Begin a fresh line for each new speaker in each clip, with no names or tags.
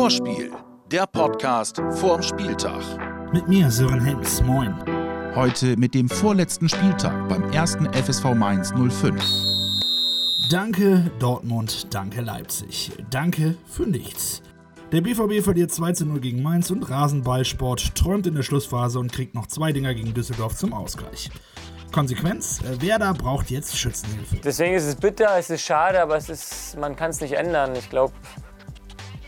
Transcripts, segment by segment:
Vorspiel, der Podcast vorm Spieltag.
Mit mir, Sören Helms. Moin.
Heute mit dem vorletzten Spieltag beim ersten FSV Mainz 05.
Danke Dortmund, danke Leipzig. Danke für nichts. Der BVB verliert 2 zu 0 gegen Mainz und Rasenballsport träumt in der Schlussphase und kriegt noch zwei Dinger gegen Düsseldorf zum Ausgleich. Konsequenz, Werder braucht jetzt Schützenhilfe.
Deswegen ist es bitter, es ist schade, aber es ist, man kann es nicht ändern. Ich glaube,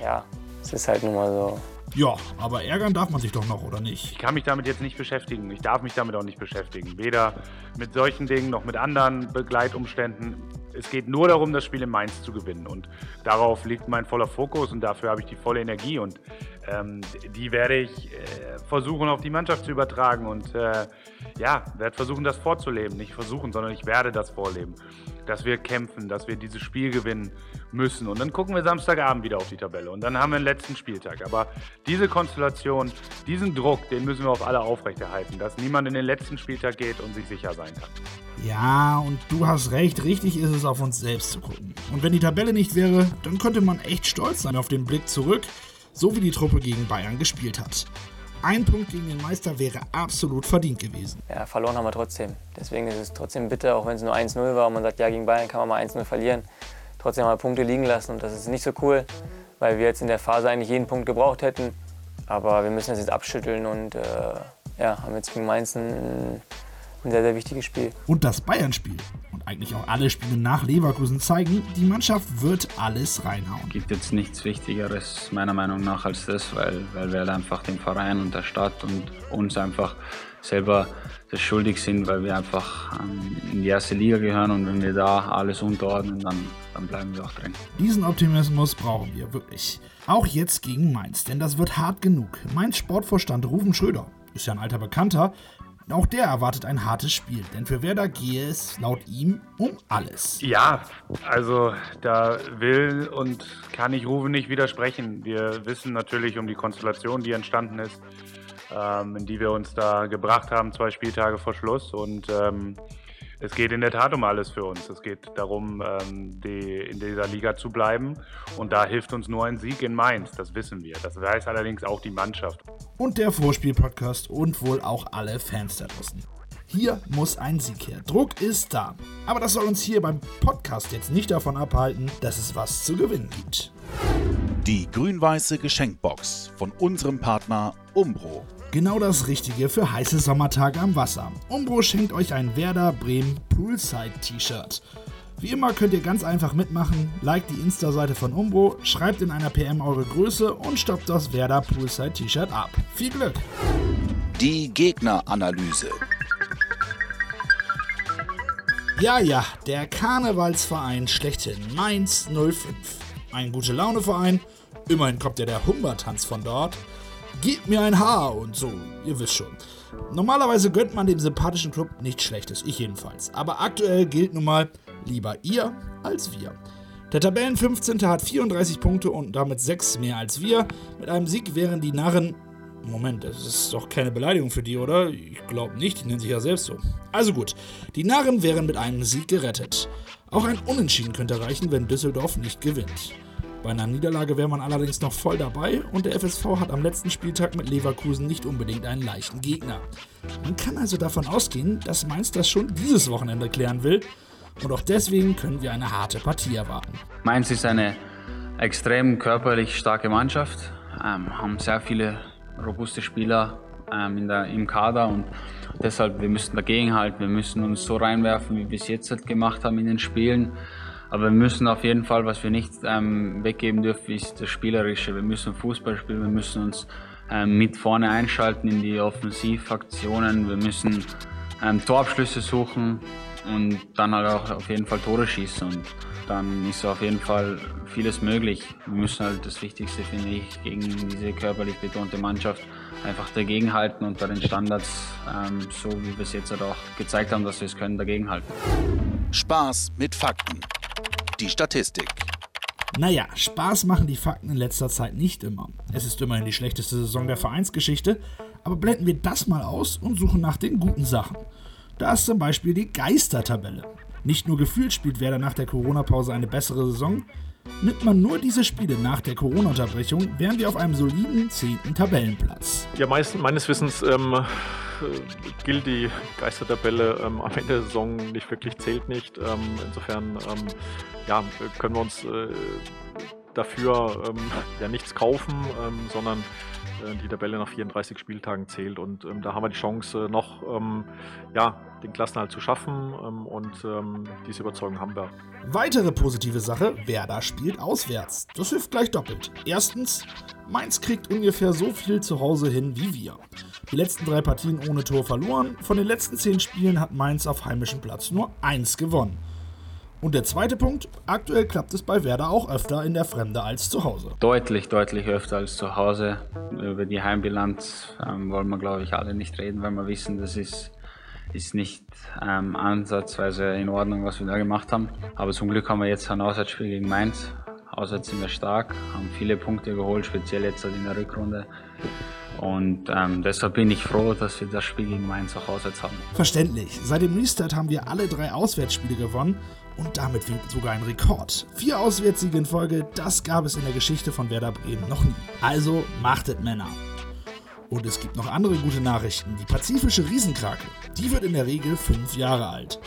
ja, es ist halt nun mal so.
Ja, aber ärgern darf man sich doch noch, oder nicht?
Ich kann mich damit jetzt nicht beschäftigen. Ich darf mich damit auch nicht beschäftigen. Weder mit solchen Dingen noch mit anderen Begleitumständen. Es geht nur darum, das Spiel in Mainz zu gewinnen. Und darauf liegt mein voller Fokus und dafür habe ich die volle Energie. Und ähm, die werde ich äh, versuchen, auf die Mannschaft zu übertragen. Und äh, ja, werde versuchen, das vorzuleben. Nicht versuchen, sondern ich werde das vorleben. Dass wir kämpfen, dass wir dieses Spiel gewinnen müssen. Und dann gucken wir Samstagabend wieder auf die Tabelle. Und dann haben wir den letzten Spieltag. Aber diese Konstellation, diesen Druck, den müssen wir auf alle aufrechterhalten. Dass niemand in den letzten Spieltag geht und sich sicher sein kann.
Ja, und du hast recht, richtig ist es, auf uns selbst zu gucken. Und wenn die Tabelle nicht wäre, dann könnte man echt stolz sein auf den Blick zurück, so wie die Truppe gegen Bayern gespielt hat. Ein Punkt gegen den Meister wäre absolut verdient gewesen.
Ja, verloren haben wir trotzdem. Deswegen ist es trotzdem bitter, auch wenn es nur 1-0 war und man sagt, ja, gegen Bayern kann man mal 1-0 verlieren. Trotzdem haben wir Punkte liegen lassen und das ist nicht so cool, weil wir jetzt in der Phase eigentlich jeden Punkt gebraucht hätten. Aber wir müssen das jetzt abschütteln und äh, ja, haben jetzt gegen Mainz ein, ein sehr, sehr wichtiges Spiel.
Und das Bayern-Spiel und eigentlich auch alle Spiele nach Leverkusen zeigen, die Mannschaft wird alles reinhauen.
gibt jetzt nichts Wichtigeres meiner Meinung nach als das, weil, weil wir halt einfach dem Verein und der Stadt und uns einfach selber das schuldig sind, weil wir einfach ähm, in die erste Liga gehören und wenn wir da alles unterordnen, dann, dann bleiben wir auch drin.
Diesen Optimismus brauchen wir wirklich. Auch jetzt gegen Mainz, denn das wird hart genug. Mainz Sportvorstand Rufen Schröder ist ja ein alter Bekannter. Auch der erwartet ein hartes Spiel, denn für Werder gehe es laut ihm um alles.
Ja, also da will und kann ich Rufen nicht widersprechen. Wir wissen natürlich um die Konstellation, die entstanden ist, ähm, in die wir uns da gebracht haben, zwei Spieltage vor Schluss. Und ähm, es geht in der Tat um alles für uns. Es geht darum, ähm, die, in dieser Liga zu bleiben. Und da hilft uns nur ein Sieg in Mainz. Das wissen wir. Das weiß allerdings auch die Mannschaft.
Und der Vorspiel-Podcast und wohl auch alle Fans da draußen. Hier muss ein Sieg her. Druck ist da. Aber das soll uns hier beim Podcast jetzt nicht davon abhalten, dass es was zu gewinnen gibt.
Die grün-weiße Geschenkbox von unserem Partner Umbro.
Genau das Richtige für heiße Sommertage am Wasser. Umbro schenkt euch ein Werder Bremen Poolside T-Shirt. Wie immer könnt ihr ganz einfach mitmachen, liked die Insta-Seite von Umbro, schreibt in einer PM eure Größe und stoppt das Werder Poolside T-Shirt ab. Viel Glück!
Die Gegneranalyse.
Ja, ja, der Karnevalsverein schlechthin, Mainz 05. Ein gute Laune-Verein, immerhin kommt ja der Humbertanz von dort. Gib mir ein Haar und so, ihr wisst schon. Normalerweise gönnt man dem sympathischen Club nichts Schlechtes, ich jedenfalls. Aber aktuell gilt nun mal lieber ihr als wir. Der Tabellen 15. hat 34 Punkte und damit 6 mehr als wir. Mit einem Sieg wären die Narren. Moment, das ist doch keine Beleidigung für die, oder? Ich glaube nicht, die nennen sich ja selbst so. Also gut, die Narren wären mit einem Sieg gerettet. Auch ein Unentschieden könnte reichen, wenn Düsseldorf nicht gewinnt. Bei einer Niederlage wäre man allerdings noch voll dabei und der FSV hat am letzten Spieltag mit Leverkusen nicht unbedingt einen leichten Gegner. Man kann also davon ausgehen, dass Mainz das schon dieses Wochenende klären will und auch deswegen können wir eine harte Partie erwarten.
Mainz ist eine extrem körperlich starke Mannschaft, ähm, haben sehr viele robuste Spieler ähm, der, im Kader und deshalb wir müssen dagegenhalten, wir müssen uns so reinwerfen, wie wir es jetzt halt gemacht haben in den Spielen. Aber wir müssen auf jeden Fall, was wir nicht ähm, weggeben dürfen, ist das Spielerische. Wir müssen Fußball spielen, wir müssen uns ähm, mit vorne einschalten in die Offensivaktionen, wir müssen ähm, Torabschlüsse suchen und dann halt auch auf jeden Fall Tore schießen. Und dann ist auf jeden Fall vieles möglich. Wir müssen halt das Wichtigste, finde ich, gegen diese körperlich betonte Mannschaft einfach dagegenhalten und bei den Standards, ähm, so wie wir es jetzt halt auch gezeigt haben, dass wir es können, dagegenhalten.
Spaß mit Fakten. Die Statistik.
Naja, Spaß machen die Fakten in letzter Zeit nicht immer. Es ist immerhin die schlechteste Saison der Vereinsgeschichte, aber blenden wir das mal aus und suchen nach den guten Sachen. Da ist zum Beispiel die Geistertabelle. Nicht nur gefühlt spielt Werder nach der Corona-Pause eine bessere Saison, Nimmt man nur diese Spiele nach der Corona-Unterbrechung, wären wir auf einem soliden 10. Tabellenplatz.
Ja, meist, meines Wissens ähm, äh, gilt die Geistertabelle ähm, am Ende der Saison nicht wirklich, zählt nicht. Ähm, insofern ähm, ja, können wir uns äh, dafür ähm, ja nichts kaufen, ähm, sondern die Tabelle nach 34 Spieltagen zählt. Und ähm, da haben wir die Chance, äh, noch ähm, ja, den Klassenhalt zu schaffen. Ähm, und ähm, diese Überzeugung haben wir.
Weitere positive Sache: Werder spielt auswärts. Das hilft gleich doppelt. Erstens, Mainz kriegt ungefähr so viel zu Hause hin wie wir. Die letzten drei Partien ohne Tor verloren. Von den letzten zehn Spielen hat Mainz auf heimischem Platz nur eins gewonnen. Und der zweite Punkt, aktuell klappt es bei Werder auch öfter in der Fremde als zu Hause.
Deutlich, deutlich öfter als zu Hause. Über die Heimbilanz ähm, wollen wir, glaube ich, alle nicht reden, weil wir wissen, das ist, ist nicht ähm, ansatzweise in Ordnung, was wir da gemacht haben. Aber zum Glück haben wir jetzt ein Auswärtsspiel gegen Mainz. Auswärts sind wir stark, haben viele Punkte geholt, speziell jetzt in der Rückrunde. Und ähm, deshalb bin ich froh, dass wir das Spiel gegen Mainz auch auswärts haben.
Verständlich. Seit dem Restart haben wir alle drei Auswärtsspiele gewonnen und damit winkt sogar ein Rekord. Vier Auswärtssiege in Folge, das gab es in der Geschichte von Werder Bremen noch nie. Also machtet Männer. Und es gibt noch andere gute Nachrichten. Die pazifische Riesenkrake, die wird in der Regel fünf Jahre alt.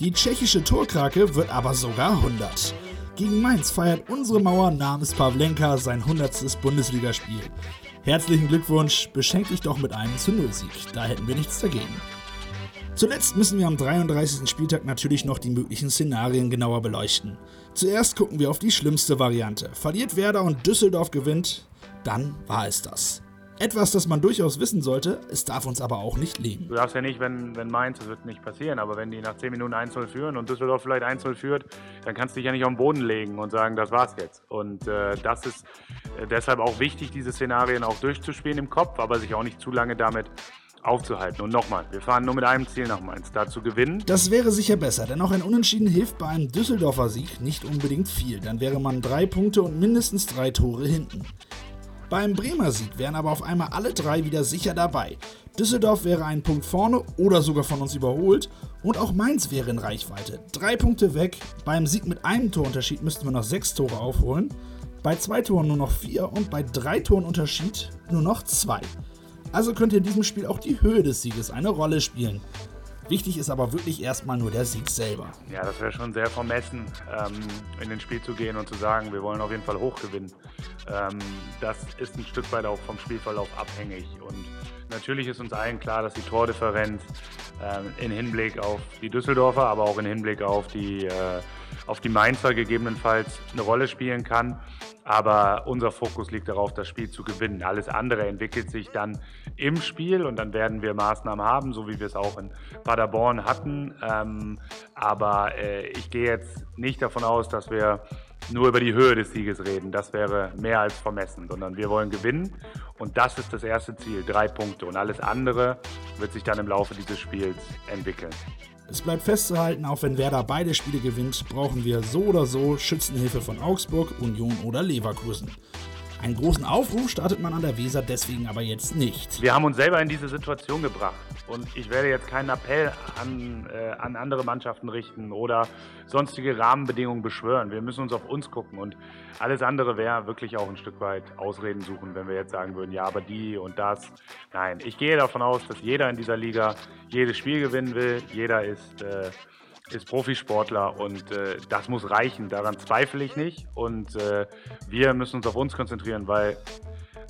Die tschechische Torkrake wird aber sogar 100. Gegen Mainz feiert unsere Mauer namens Pavlenka sein 100. Bundesligaspiel. Herzlichen Glückwunsch, beschenk dich doch mit einem zu Null Sieg. Da hätten wir nichts dagegen. Zuletzt müssen wir am 33. Spieltag natürlich noch die möglichen Szenarien genauer beleuchten. Zuerst gucken wir auf die schlimmste Variante. Verliert Werder und Düsseldorf gewinnt, dann war es das. Etwas, das man durchaus wissen sollte, es darf uns aber auch nicht liegen.
Du darfst ja nicht, wenn, wenn Mainz, das wird nicht passieren, aber wenn die nach 10 Minuten 1-0 führen und Düsseldorf vielleicht 1-0 führt, dann kannst du dich ja nicht auf den Boden legen und sagen, das war's jetzt. Und äh, das ist äh, deshalb auch wichtig, diese Szenarien auch durchzuspielen im Kopf, aber sich auch nicht zu lange damit aufzuhalten. Und nochmal, wir fahren nur mit einem Ziel nach Mainz, da zu gewinnen.
Das wäre sicher besser, denn auch ein Unentschieden hilft bei einem Düsseldorfer Sieg nicht unbedingt viel. Dann wäre man drei Punkte und mindestens drei Tore hinten. Beim Bremer Sieg wären aber auf einmal alle drei wieder sicher dabei. Düsseldorf wäre einen Punkt vorne oder sogar von uns überholt und auch Mainz wäre in Reichweite. Drei Punkte weg. Beim Sieg mit einem Torunterschied müssten wir noch sechs Tore aufholen. Bei zwei Toren nur noch vier und bei drei Toren Unterschied nur noch zwei. Also könnte in diesem Spiel auch die Höhe des Sieges eine Rolle spielen. Wichtig ist aber wirklich erstmal nur der Sieg selber.
Ja, das wäre schon sehr vermessen, ähm, in den Spiel zu gehen und zu sagen, wir wollen auf jeden Fall hochgewinnen. Ähm, das ist ein Stück weit auch vom Spielverlauf abhängig. Und natürlich ist uns allen klar, dass die Tordifferenz ähm, in Hinblick auf die Düsseldorfer, aber auch in Hinblick auf die, äh, auf die Mainzer gegebenenfalls eine Rolle spielen kann. Aber unser Fokus liegt darauf, das Spiel zu gewinnen. Alles andere entwickelt sich dann im Spiel und dann werden wir Maßnahmen haben, so wie wir es auch in Paderborn hatten. Ähm, aber äh, ich gehe jetzt nicht davon aus, dass wir nur über die Höhe des Sieges reden. Das wäre mehr als vermessen, sondern wir wollen gewinnen und das ist das erste Ziel, drei Punkte. Und alles andere wird sich dann im Laufe dieses Spiels entwickeln.
Es bleibt festzuhalten, auch wenn Werder beide Spiele gewinnt, brauchen wir so oder so Schützenhilfe von Augsburg, Union oder Leverkusen. Einen großen Aufruf startet man an der Weser deswegen aber jetzt nicht.
Wir haben uns selber in diese Situation gebracht und ich werde jetzt keinen Appell an, äh, an andere Mannschaften richten oder sonstige Rahmenbedingungen beschwören. Wir müssen uns auf uns gucken und alles andere wäre wirklich auch ein Stück weit Ausreden suchen, wenn wir jetzt sagen würden, ja, aber die und das. Nein, ich gehe davon aus, dass jeder in dieser Liga jedes Spiel gewinnen will. Jeder ist äh, ist Profisportler und äh, das muss reichen. Daran zweifle ich nicht. Und äh, wir müssen uns auf uns konzentrieren, weil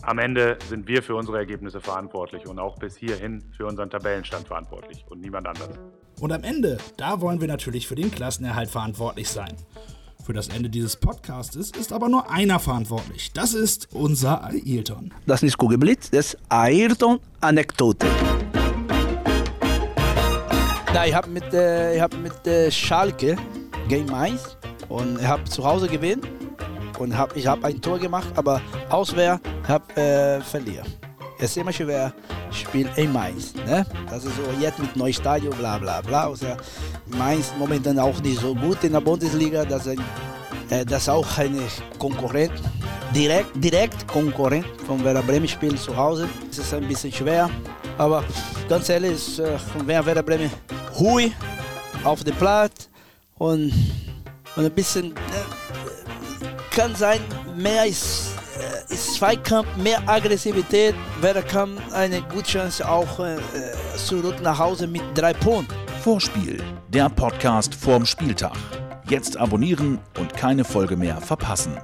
am Ende sind wir für unsere Ergebnisse verantwortlich und auch bis hierhin für unseren Tabellenstand verantwortlich und niemand anderes.
Und am Ende, da wollen wir natürlich für den Klassenerhalt verantwortlich sein. Für das Ende dieses Podcastes ist aber nur einer verantwortlich. Das ist unser Ayrton.
Das ist Kugelblitz, das Ayrton-Anekdote. Na, ich habe mit, äh, hab mit äh, Schalke gegen Mainz und ich habe zu Hause gewonnen und hab, ich habe ein Tor gemacht, aber auswärts habe äh, verlieren. Es ist immer schwer, Spiel in Mainz. Ne? Das ist so jetzt mit neuem Stadion, bla bla bla. Also Mainz momentan auch nicht so gut in der Bundesliga. Das ist, äh, das ist auch ein Konkurrent, direkt, direkt Konkurrent von Werder Bremen spielt zu Hause. Es ist ein bisschen schwer, aber ganz ehrlich, äh, von Werder Bremen Hui auf dem Platz und, und ein bisschen, äh, kann sein, mehr ist, äh, ist Zweikampf, mehr Aggressivität, Werder kann eine gute Chance auch äh, zurück nach Hause mit drei Punkten.
Vorspiel, der Podcast vorm Spieltag. Jetzt abonnieren und keine Folge mehr verpassen.